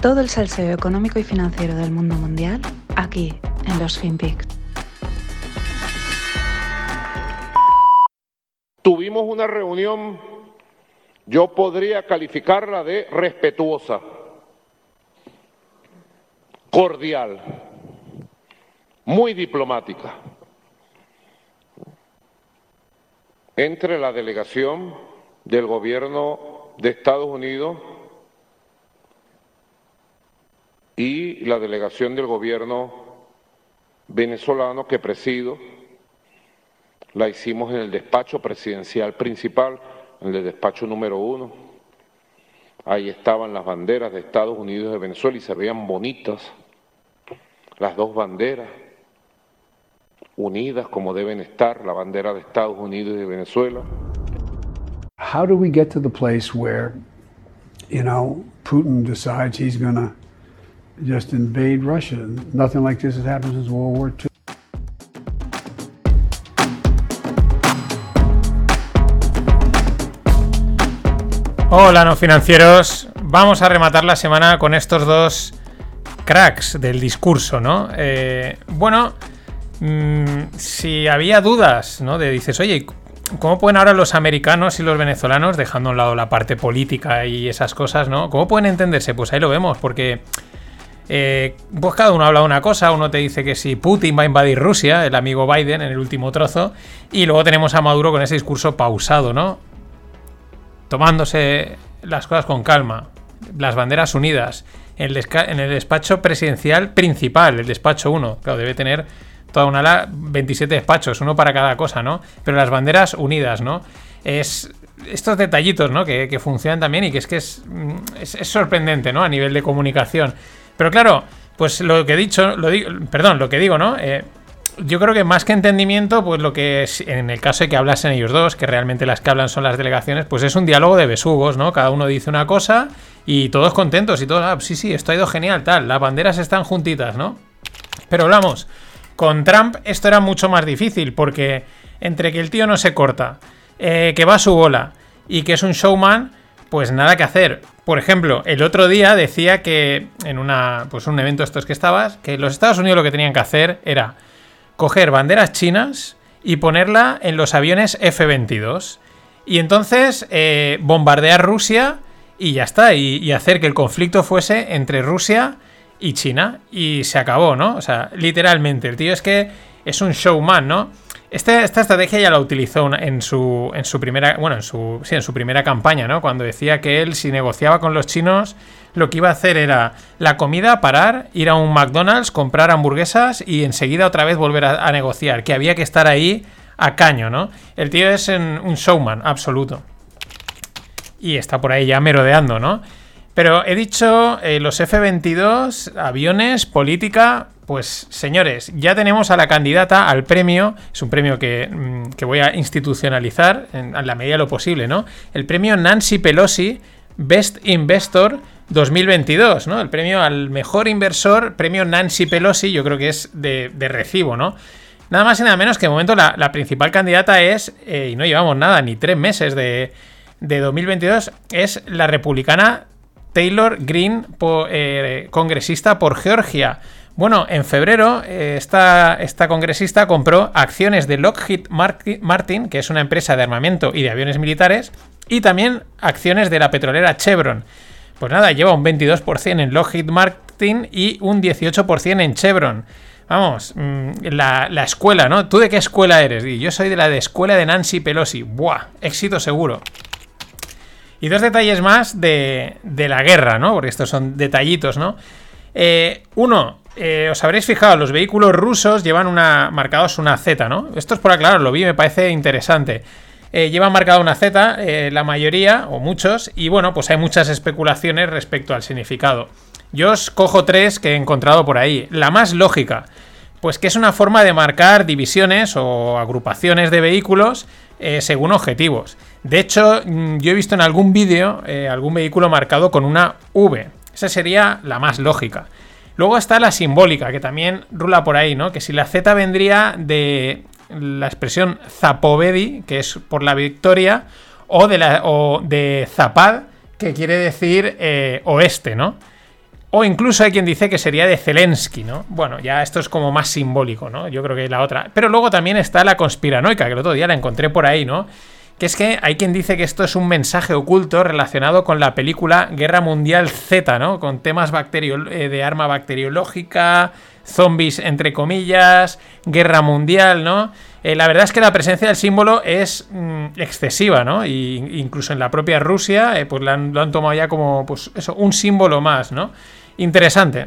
Todo el salseo económico y financiero del mundo mundial aquí en los FinPix. Tuvimos una reunión, yo podría calificarla de respetuosa, cordial, muy diplomática, entre la delegación del gobierno de Estados Unidos y la delegación del gobierno venezolano que presido la hicimos en el despacho presidencial principal, en el despacho número uno. Ahí estaban las banderas de Estados Unidos de Venezuela y se veían bonitas las dos banderas unidas como deben estar, la bandera de Estados Unidos y de Venezuela. How do we get to the place where, you know, Putin decides he's going to just invade Russia? Nothing like this has happened since World War II. Hola, no financieros. Vamos a rematar la semana con estos dos cracks del discurso, ¿no? Eh, bueno, mmm, si había dudas, ¿no? De dices, oye, ¿cómo pueden ahora los americanos y los venezolanos, dejando a un lado la parte política y esas cosas, ¿no? ¿Cómo pueden entenderse? Pues ahí lo vemos, porque eh, pues cada uno habla una cosa, uno te dice que si Putin va a invadir Rusia, el amigo Biden en el último trozo, y luego tenemos a Maduro con ese discurso pausado, ¿no? tomándose las cosas con calma, las banderas unidas, en el, despacho presidencial principal, el despacho 1, claro, debe tener toda una ala, 27 despachos, uno para cada cosa, ¿no? Pero las banderas unidas, ¿no? Es estos detallitos, ¿no? Que, funcionan también y que es que es, es, sorprendente, ¿no? A nivel de comunicación. Pero claro, pues lo que he dicho, lo digo, perdón, lo que digo, ¿no? Eh, yo creo que más que entendimiento, pues lo que es, en el caso de que hablasen ellos dos, que realmente las que hablan son las delegaciones, pues es un diálogo de besugos, ¿no? Cada uno dice una cosa y todos contentos y todos, ah, sí, sí, esto ha ido genial, tal, las banderas están juntitas, ¿no? Pero hablamos, con Trump esto era mucho más difícil, porque entre que el tío no se corta, eh, que va a su bola y que es un showman, pues nada que hacer. Por ejemplo, el otro día decía que en una, pues un evento estos que estabas, que los Estados Unidos lo que tenían que hacer era coger banderas chinas y ponerla en los aviones F-22. Y entonces eh, bombardear Rusia y ya está. Y, hacer que el conflicto fuese entre Rusia y China. Y se acabó, ¿no? O sea, literalmente. El tío es que es un showman, ¿no? Este, esta estrategia ya la utilizó en su, en su primera. Bueno, en su. Sí, en su primera campaña, ¿no? Cuando decía que él, si negociaba con los chinos lo que iba a hacer era la comida, parar, ir a un McDonald's, comprar hamburguesas y enseguida otra vez volver a, negociar, que había que estar ahí a caño, ¿no? El tío es un showman absoluto. Y está por ahí ya merodeando, ¿no? Pero he dicho eh, los F-22, aviones, política. Pues señores, ya tenemos a la candidata al premio. Es un premio que, mm, que voy a institucionalizar en, la medida de lo posible, ¿no? El premio Nancy Pelosi Best Investor 2022, ¿no? El premio al mejor inversor, premio Nancy Pelosi, yo creo que es de, recibo, ¿no? Nada más y nada menos que de momento la, principal candidata es, eh, y no llevamos nada, ni tres meses de, 2022, es la republicana Taylor Green, eh, congresista por Georgia. Bueno, en febrero eh, esta, esta, congresista compró acciones de Lockheed Martin, que es una empresa de armamento y de aviones militares, y también acciones de la petrolera Chevron. Pues nada, lleva un 22% en Lockheed Martin y un 18% en Chevron. Vamos, mm, la, escuela, ¿no? ¿Tú de qué escuela eres? Yo soy de la de escuela de Nancy Pelosi. ¡Buah! Éxito seguro. Y dos detalles más de, la guerra, ¿no? Porque estos son detallitos, ¿no? Eh, uno, eh, os habréis fijado, los vehículos rusos llevan una marcados una Z, ¿no? Esto es por aclarar, lo vi, me parece interesante. Eh, llevan marcada una Z, eh, la mayoría, o muchos, y bueno, pues hay muchas especulaciones respecto al significado. Yo os cojo tres que he encontrado por ahí. La más lógica, pues que es una forma de marcar divisiones o agrupaciones de vehículos eh, según objetivos. De hecho, mm, yo he visto en algún vídeo algún vehículo marcado con una V. Esa sería la más lógica. Luego está la simbólica, que también rula por ahí, ¿no? Que si la Z vendría de la expresión Zapovedi, que es por la victoria, o de, la, o de Zapad, que quiere decir eh, oeste, ¿no? O incluso hay quien dice que sería de Zelensky, ¿no? Bueno, ya esto es como más simbólico, ¿no? Yo creo que la otra. Pero luego también está la conspiranoica, que el otro día la encontré por ahí, ¿no? Que es que hay quien dice que esto es un mensaje oculto relacionado con la película Guerra Mundial Z, ¿no? Con temas eh, de arma bacteriológica, zombies entre comillas, guerra mundial, ¿no? Eh, la verdad es que la presencia del símbolo es mm, excesiva, ¿no? Y, incluso en la propia Rusia, eh, pues lo han, lo han, tomado ya como, pues eso, un símbolo más, ¿no? Interesante.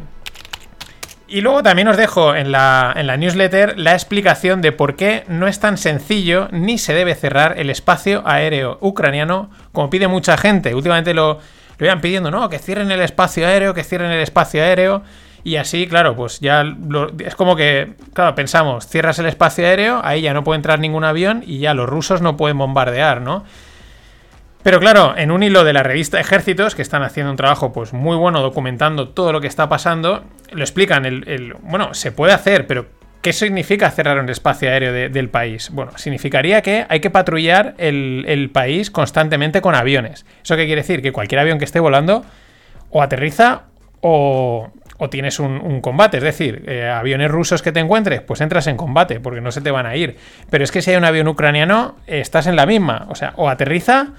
Y luego también os dejo en la, en la, newsletter la explicación de por qué no es tan sencillo ni se debe cerrar el espacio aéreo ucraniano como pide mucha gente. Últimamente lo, lo iban pidiendo, ¿no? Que cierren el espacio aéreo, que cierren el espacio aéreo. Y así, claro, pues ya es como que, claro, pensamos, cierras el espacio aéreo, ahí ya no puede entrar ningún avión y ya los rusos no pueden bombardear, ¿no? Pero claro, en un hilo de la revista Ejércitos, que están haciendo un trabajo pues muy bueno documentando todo lo que está pasando, lo explican. Bueno, se puede hacer, pero ¿qué significa cerrar un espacio aéreo del país? Bueno, significaría que hay que patrullar el, país constantemente con aviones. ¿Eso qué quiere decir? Que cualquier avión que esté volando o aterriza o, o tienes un, combate. Es decir, eh, aviones rusos que te encuentres, pues entras en combate, porque no se te van a ir. Pero es que si hay un avión ucraniano, estás en la misma. O sea, o aterriza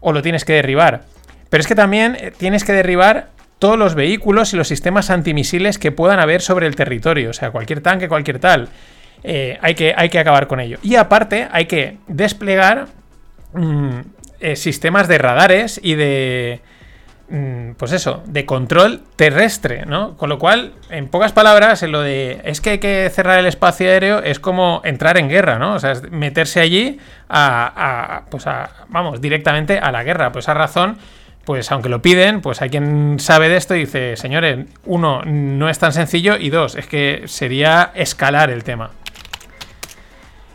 o lo tienes que derribar. Pero es que también eh, tienes que derribar todos los vehículos y los sistemas antimisiles que puedan haber sobre el territorio. O sea, cualquier tanque, cualquier tal. Eh, hay, que, hay, que, acabar con ello. Y aparte, hay que desplegar mm, eh, sistemas de radares y de. Mm, pues eso, de control terrestre, ¿no? Con lo cual, en pocas palabras, en lo de es que hay que cerrar el espacio aéreo es como entrar en guerra, ¿no? O sea, es meterse allí a, pues a, vamos, directamente a la guerra. Pues esa razón, pues aunque lo piden, pues hay quien sabe de esto y dice, señores, uno, no es tan sencillo y dos, es que sería escalar el tema.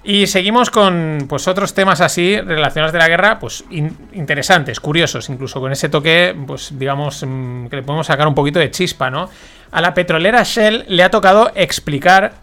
Y seguimos con pues otros temas así relacionados de la guerra, pues interesantes, curiosos, incluso con ese toque, pues digamos, mm, que le podemos sacar un poquito de chispa, ¿no? A la petrolera Shell le ha tocado explicar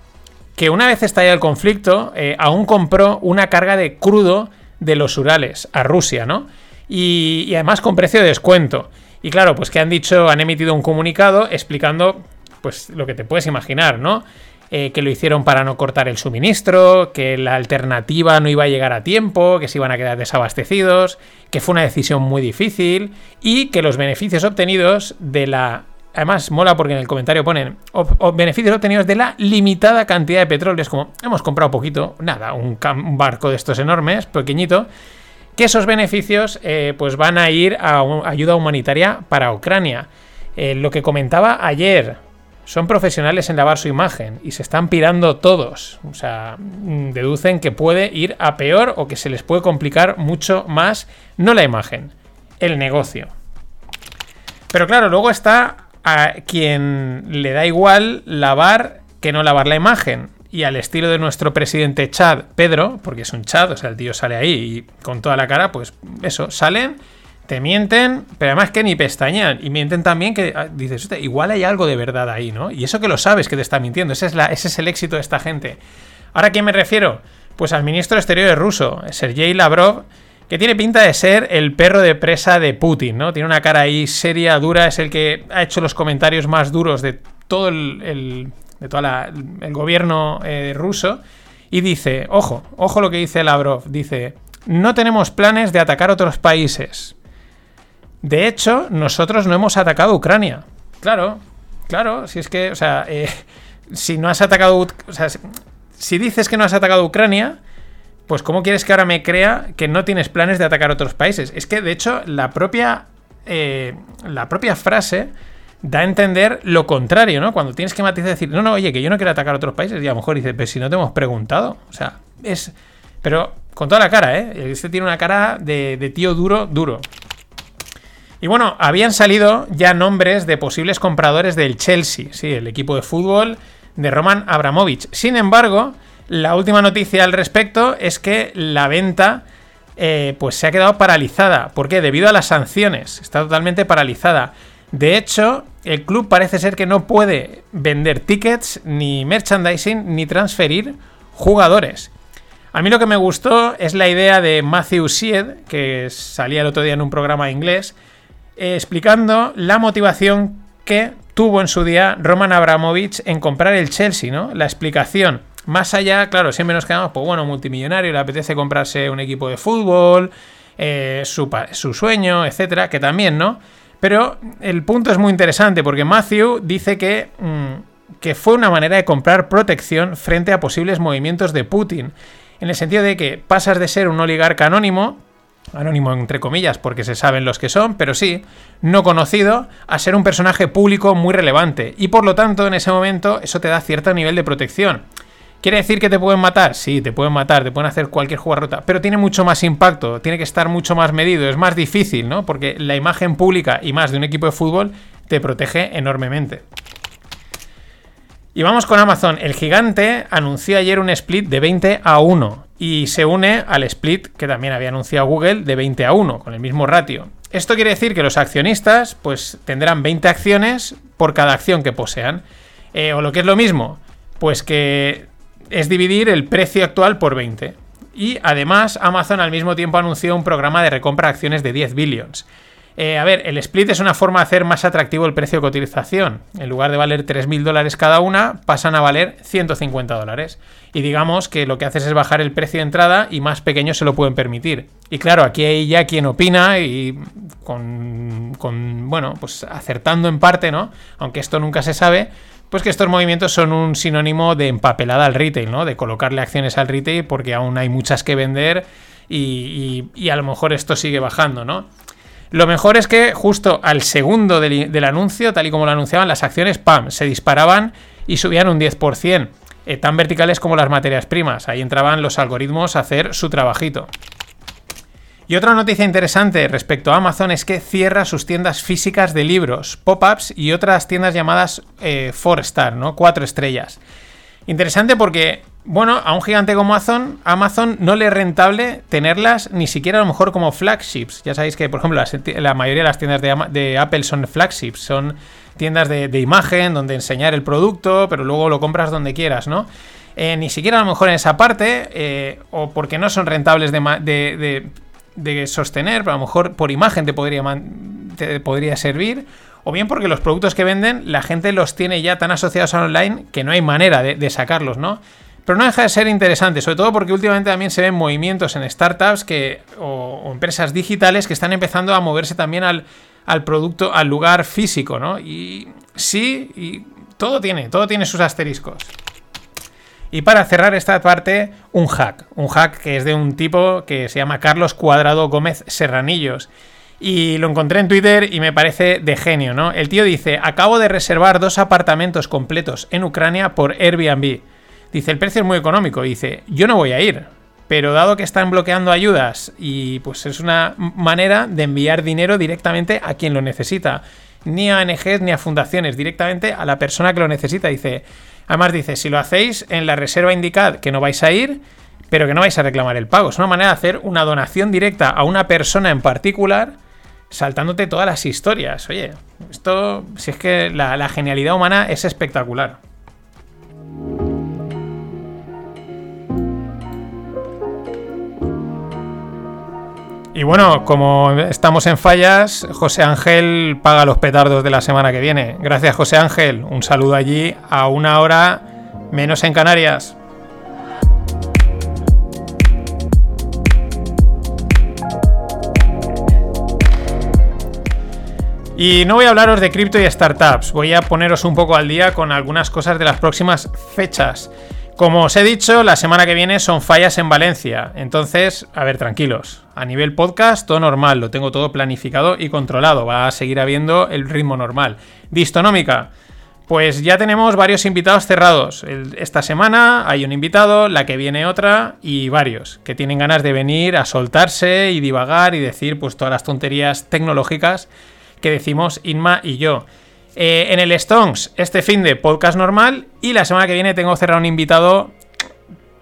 que una vez estallado el conflicto, eh, aún compró una carga de crudo de los Urales a Rusia, ¿no? Y, y además con precio de descuento. Y claro, pues que han dicho, han emitido un comunicado explicando, pues lo que te puedes imaginar, ¿no? Eh, que lo hicieron para no cortar el suministro, que la alternativa no iba a llegar a tiempo, que se iban a quedar desabastecidos, que fue una decisión muy difícil y que los beneficios obtenidos de la... Además, mola porque en el comentario ponen beneficios obtenidos de la limitada cantidad de petróleo. Es como, hemos comprado poquito, nada, un, barco de estos enormes, pequeñito, que esos beneficios eh, pues van a ir a ayuda humanitaria para Ucrania. Eh, lo que comentaba ayer son profesionales en lavar su imagen y se están pirando todos. O sea, mm, deducen que puede ir a peor o que se les puede complicar mucho más, no la imagen, el negocio. Pero claro, luego está a quien le da igual lavar que no lavar la imagen. Y al estilo de nuestro presidente Chad, Pedro, porque es un Chad, o sea, el tío sale ahí y con toda la cara, pues eso, salen te mienten, pero además que ni pestañean. Y mienten también que ah, dices, igual hay algo de verdad ahí, ¿no? Y eso que lo sabes que te está mintiendo. Ese es, la, el éxito de esta gente. ¿Ahora a quién me refiero? Pues al ministro de Exteriores ruso, Sergei Lavrov, que tiene pinta de ser el perro de presa de Putin, ¿no? Tiene una cara ahí seria, dura, es el que ha hecho los comentarios más duros de todo el, de toda el gobierno eh, ruso. Y dice, ojo, ojo lo que dice Lavrov, dice, no tenemos planes de atacar otros países. De hecho, nosotros no hemos atacado Ucrania. Claro, claro, si es que, o sea, eh, si no has atacado, o sea, si dices que no has atacado Ucrania, pues ¿cómo quieres que ahora me crea que no tienes planes de atacar otros países? Es que, de hecho, la propia, eh, la propia frase da a entender lo contrario, ¿no? Cuando tienes que matizar decir, no, no, oye, que yo no quiero atacar otros países, y a lo mejor dices, pero si no te hemos preguntado, o sea, es... Pero con toda la cara, ¿eh? Este tiene una cara de, de tío duro, duro. Y bueno, habían salido ya nombres de posibles compradores del Chelsea, sí, el equipo de fútbol de Roman Abramovich. Sin embargo, la última noticia al respecto es que la venta eh, pues se ha quedado paralizada. ¿Por qué? Debido a las sanciones. Está totalmente paralizada. De hecho, el club parece ser que no puede vender tickets, ni merchandising, ni transferir jugadores. A mí lo que me gustó es la idea de Matthew Sied, que salía el otro día en un programa inglés, explicando la motivación que tuvo en su día Roman Abramovich en comprar el Chelsea, ¿no? La explicación. Más allá, claro, siempre nos quedamos, pues bueno, multimillonario, le apetece comprarse un equipo de fútbol, eh, su, su, sueño, etcétera, que también, ¿no? Pero el punto es muy interesante porque Matthew dice que, mm, que fue una manera de comprar protección frente a posibles movimientos de Putin. En el sentido de que pasas de ser un oligarca anónimo anónimo entre comillas, porque se saben los que son, pero sí, no conocido, a ser un personaje público muy relevante. Y por lo tanto, en ese momento, eso te da cierto nivel de protección. ¿Quiere decir que te pueden matar? Sí, te pueden matar, te pueden hacer cualquier jugarrota, pero tiene mucho más impacto, tiene que estar mucho más medido, es más difícil, ¿no? Porque la imagen pública y más de un equipo de fútbol te protege enormemente. Y vamos con Amazon. El gigante anunció ayer un split de 20 a 1 y se une al split que también había anunciado Google de 20 a 1, con el mismo ratio. Esto quiere decir que los accionistas pues tendrán 20 acciones por cada acción que posean. Eh, o lo que es lo mismo, pues que es dividir el precio actual por 20. Y además Amazon al mismo tiempo anunció un programa de recompra de acciones de 10 billions. Eh, a ver, el split es una forma de hacer más atractivo el precio de cotización. En lugar de valer 3.000 dólares cada una, pasan a valer 150 dólares. Y digamos que lo que haces es bajar el precio de entrada y más pequeños se lo pueden permitir. Y claro, aquí hay ya quien opina y con, bueno, pues acertando en parte, ¿no? Aunque esto nunca se sabe, pues que estos movimientos son un sinónimo de empapelada al retail, ¿no? De colocarle acciones al retail porque aún hay muchas que vender y a lo mejor esto sigue bajando, ¿no? Lo mejor es que justo al segundo del, anuncio, tal y como lo anunciaban, las acciones PAM se disparaban y subían un 10%, eh, tan verticales como las materias primas. Ahí entraban los algoritmos a hacer su trabajito. Y otra noticia interesante respecto a Amazon es que cierra sus tiendas físicas de libros, pop-ups y otras tiendas llamadas eh, star ¿no? Cuatro estrellas. Interesante porque bueno, a un gigante como Amazon, Amazon no le es rentable tenerlas ni siquiera a lo mejor como flagships. Ya sabéis que, por ejemplo, la mayoría de las tiendas de, Apple son flagships, son tiendas de, de, donde enseñar el producto, pero luego lo compras donde quieras, ¿no? Eh, ni siquiera a lo mejor en esa parte, eh, o porque no son rentables de, de, sostener, pero a lo mejor por imagen te podría, te podría servir, o bien porque los productos que venden la gente los tiene ya tan asociados al online que no hay manera de, sacarlos, ¿no? Pero no deja de ser interesante, sobre todo porque últimamente también se ven movimientos en startups que, o, empresas digitales que están empezando a moverse también al, producto, al lugar físico, ¿no? Y sí, y todo tiene, todo tiene sus asteriscos. Y para cerrar esta parte, un hack. Un hack que es de un tipo que se llama Carlos Cuadrado Gómez Serranillos. Y lo encontré en Twitter y me parece de genio, ¿no? El tío dice, acabo de reservar dos apartamentos completos en Ucrania por Airbnb. Dice, el precio es muy económico. Dice, yo no voy a ir. Pero dado que están bloqueando ayudas y pues es una manera de enviar dinero directamente a quien lo necesita. Ni a ONGs ni a fundaciones, directamente a la persona que lo necesita. Dice, además dice, si lo hacéis en la reserva indicad que no vais a ir, pero que no vais a reclamar el pago. Es una manera de hacer una donación directa a una persona en particular saltándote todas las historias. Oye, esto, si es que la, genialidad humana es espectacular. Y bueno, como estamos en fallas, José Ángel paga los petardos de la semana que viene. Gracias, José Ángel. Un saludo allí a una hora menos en Canarias. Y no voy a hablaros de cripto y startups, voy a poneros un poco al día con algunas cosas de las próximas fechas. Como os he dicho, la semana que viene son fallas en Valencia, entonces, a ver, tranquilos. A nivel podcast, todo normal, lo tengo todo planificado y controlado, va a seguir habiendo el ritmo normal. Distonómica, pues ya tenemos varios invitados cerrados. esta semana hay un invitado, la que viene otra y varios que tienen ganas de venir a soltarse y divagar y decir pues todas las tonterías tecnológicas que decimos Inma y yo. Eh, en el Stones, este fin de podcast normal y la semana que viene tengo cerrado un invitado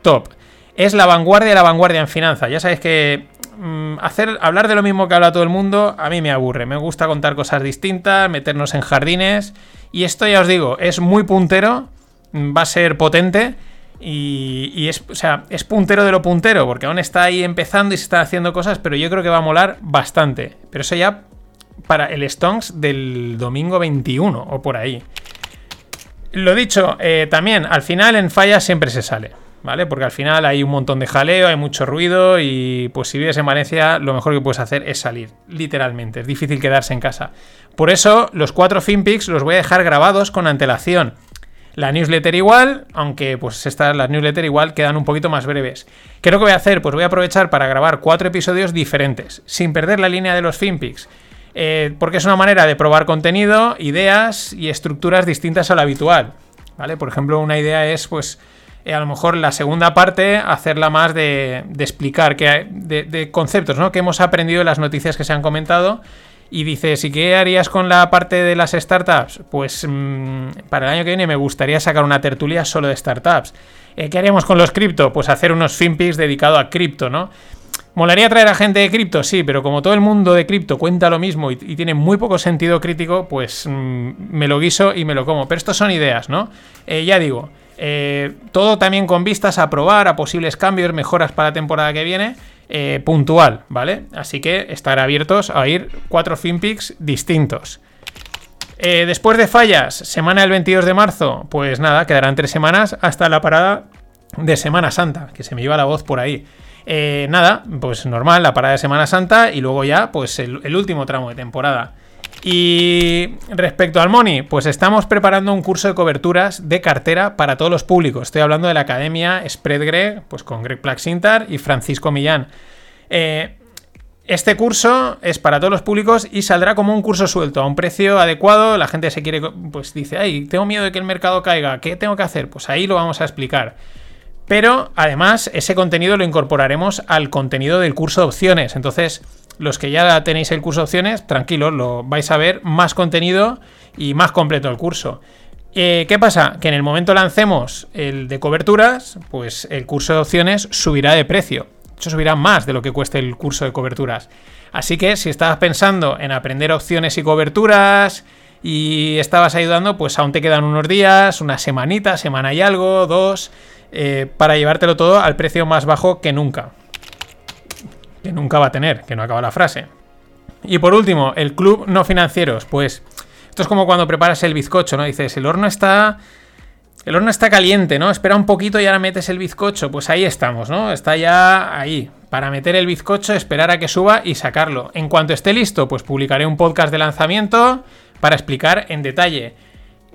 top. Es la vanguardia de la vanguardia en finanzas. Ya sabéis que mm, hacer, hablar de lo mismo que habla todo el mundo a mí me aburre. Me gusta contar cosas distintas, meternos en jardines. Y esto ya os digo, es muy puntero, mm, va a ser potente. Y, y, es, o sea, es puntero de lo puntero, porque aún está ahí empezando y se están haciendo cosas, pero yo creo que va a molar bastante. Pero eso ya para el Stonks del domingo 21 o por ahí. Lo dicho, eh, también al final en fallas siempre se sale. ¿Vale? Porque al final hay un montón de jaleo, hay mucho ruido y pues si vives en Valencia lo mejor que puedes hacer es salir, literalmente, es difícil quedarse en casa. Por eso los cuatro FinPix los voy a dejar grabados con antelación. La newsletter igual, aunque pues estas, las newsletter igual quedan un poquito más breves. ¿Qué es lo que voy a hacer? Pues voy a aprovechar para grabar cuatro episodios diferentes, sin perder la línea de los FinPix. Eh, porque es una manera de probar contenido, ideas y estructuras distintas a lo habitual. ¿Vale? Por ejemplo, una idea es, pues, eh, a lo mejor la segunda parte, hacerla más de, explicar que, de, conceptos ¿no? que hemos aprendido de las noticias que se han comentado. Y dices, ¿y qué harías con la parte de las startups? Pues mm, para el año que viene me gustaría sacar una tertulia solo de startups. Eh, ¿Qué haríamos con los cripto? Pues hacer unos finpics dedicados a cripto, ¿no? ¿Molaría traer a gente de cripto? Sí, pero como todo el mundo de cripto cuenta lo mismo y, tiene muy poco sentido crítico, pues mm, me lo guiso y me lo como. Pero estos son ideas, ¿no? Eh, ya digo, eh, todo también con vistas a probar, a posibles cambios, mejoras para la temporada que viene, eh, puntual, ¿vale? Así que estar abiertos a ir cuatro FinPix distintos. después de fallas, semana del 22 de marzo, pues nada, quedarán tres semanas hasta la parada de Semana Santa, que se me iba la voz por ahí. Eh, nada, pues normal, la parada de Semana Santa y luego ya, pues el, último tramo de temporada. Y respecto al Money, pues estamos preparando un curso de coberturas de cartera para todos los públicos. Estoy hablando de la academia Spread Greg, pues con Greg Plaxintar y Francisco Millán. Eh, este curso es para todos los públicos y saldrá como un curso suelto, a un precio adecuado. La gente se quiere, pues dice, ay, tengo miedo de que el mercado caiga, ¿qué tengo que hacer? Pues ahí lo vamos a explicar. Pero además ese contenido lo incorporaremos al contenido del curso de opciones. Entonces, los que ya tenéis el curso de opciones, tranquilos, lo vais a ver más contenido y más completo el curso. Eh, ¿Qué pasa? Que en el momento lancemos el de coberturas, pues el curso de opciones subirá de precio. De hecho, subirá más de lo que cueste el curso de coberturas. Así que si estabas pensando en aprender opciones y coberturas y estabas ayudando, pues aún te quedan unos días, una semanita, semana y algo, dos. Eh, para llevártelo todo al precio más bajo que nunca. Que nunca va a tener, que no acaba la frase. Y por último, el club no financieros. Pues esto es como cuando preparas el bizcocho, ¿no? Dices, el horno está... El horno está caliente, ¿no? Espera un poquito y ahora metes el bizcocho. Pues ahí estamos, ¿no? Está ya ahí. Para meter el bizcocho, esperar a que suba y sacarlo. En cuanto esté listo, pues publicaré un podcast de lanzamiento para explicar en detalle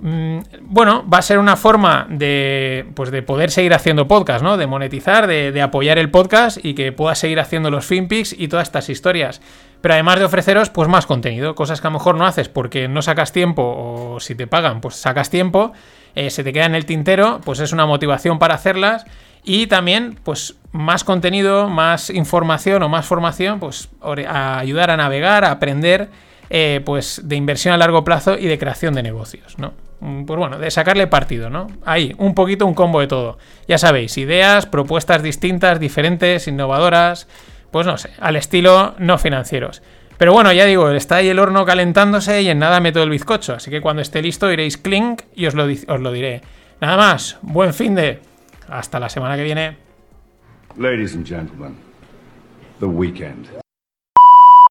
bueno, va a ser una forma de, pues de poder seguir haciendo podcast, ¿no? De monetizar, de, apoyar el podcast y que pueda seguir haciendo los FinPix y todas estas historias. Pero además de ofreceros, pues más contenido, cosas que a lo mejor no haces porque no sacas tiempo o si te pagan, pues sacas tiempo, eh, se te queda en el tintero, pues es una motivación para hacerlas. Y también, pues, más contenido, más información o más formación, pues, a ayudar a navegar, a aprender, eh, pues, de inversión a largo plazo y de creación de negocios, ¿no? Mm, pues bueno, de sacarle partido, ¿no? Ahí, un poquito un combo de todo. Ya sabéis, ideas, propuestas distintas, diferentes, innovadoras, pues no sé, al estilo no financieros. Pero bueno, ya digo, está ahí el horno calentándose y en nada meto el bizcocho, así que cuando esté listo iréis clink y os lo, os lo diré. Nada más, buen fin de... Hasta la semana que viene. Ladies and gentlemen, the weekend.